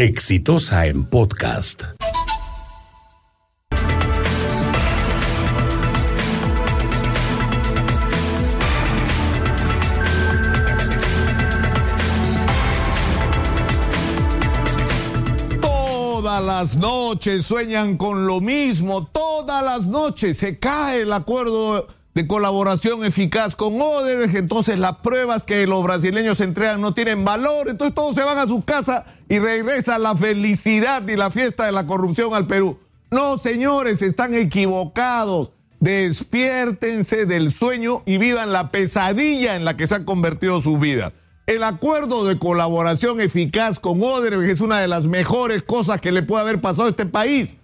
Exitosa en podcast. Todas las noches sueñan con lo mismo, todas las noches se cae el acuerdo de colaboración eficaz con Odebrecht, entonces las pruebas que los brasileños entregan no tienen valor, entonces todos se van a su casa y regresa la felicidad y la fiesta de la corrupción al Perú. No, señores, están equivocados. Despiértense del sueño y vivan la pesadilla en la que se ha convertido su vida. El acuerdo de colaboración eficaz con Odebrecht es una de las mejores cosas que le puede haber pasado a este país.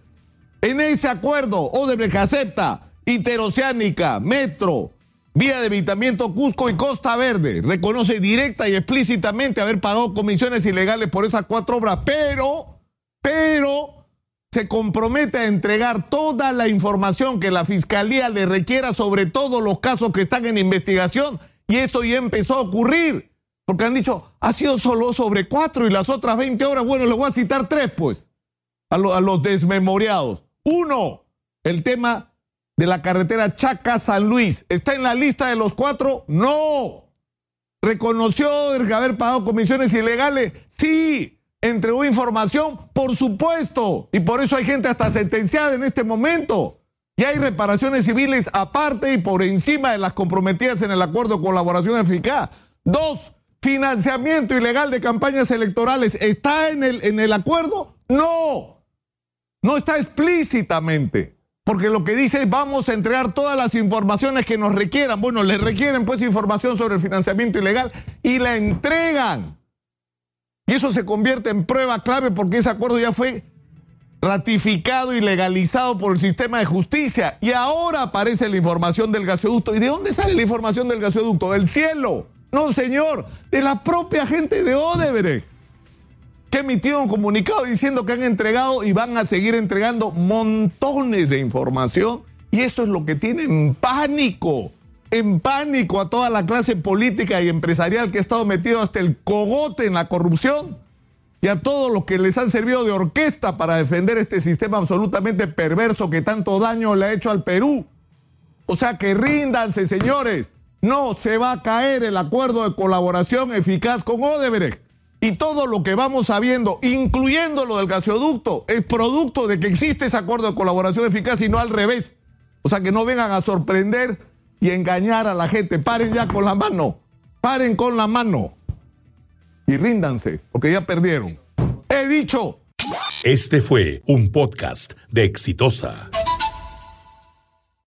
En ese acuerdo, Odebrecht acepta Interoceánica, Metro, Vía de Evitamiento Cusco y Costa Verde. Reconoce directa y explícitamente haber pagado comisiones ilegales por esas cuatro obras, pero, pero se compromete a entregar toda la información que la Fiscalía le requiera sobre todos los casos que están en investigación. Y eso ya empezó a ocurrir. Porque han dicho, ha sido solo sobre cuatro y las otras 20 horas, bueno, les voy a citar tres, pues, a los desmemoriados. Uno, el tema de la carretera Chaca-San Luis. ¿Está en la lista de los cuatro? No. ¿Reconoció haber pagado comisiones ilegales? Sí. ¿Entregó información? Por supuesto. Y por eso hay gente hasta sentenciada en este momento. Y hay reparaciones civiles aparte y por encima de las comprometidas en el acuerdo de colaboración eficaz. Dos, financiamiento ilegal de campañas electorales. ¿Está en el, en el acuerdo? No. No está explícitamente. Porque lo que dice es vamos a entregar todas las informaciones que nos requieran. Bueno, les requieren pues información sobre el financiamiento ilegal y la entregan. Y eso se convierte en prueba clave porque ese acuerdo ya fue ratificado y legalizado por el sistema de justicia. Y ahora aparece la información del gasoducto. ¿Y de dónde sale la información del gasoducto? Del cielo. No, señor, de la propia gente de Odebrecht que emitido un comunicado diciendo que han entregado y van a seguir entregando montones de información. Y eso es lo que tiene en pánico, en pánico a toda la clase política y empresarial que ha estado metido hasta el cogote en la corrupción y a todos los que les han servido de orquesta para defender este sistema absolutamente perverso que tanto daño le ha hecho al Perú. O sea que ríndanse, señores. No se va a caer el acuerdo de colaboración eficaz con Odebrecht. Y todo lo que vamos sabiendo, incluyendo lo del gasoducto, es producto de que existe ese acuerdo de colaboración eficaz y no al revés. O sea, que no vengan a sorprender y engañar a la gente. Paren ya con la mano. Paren con la mano. Y ríndanse, porque ya perdieron. He dicho. Este fue un podcast de Exitosa.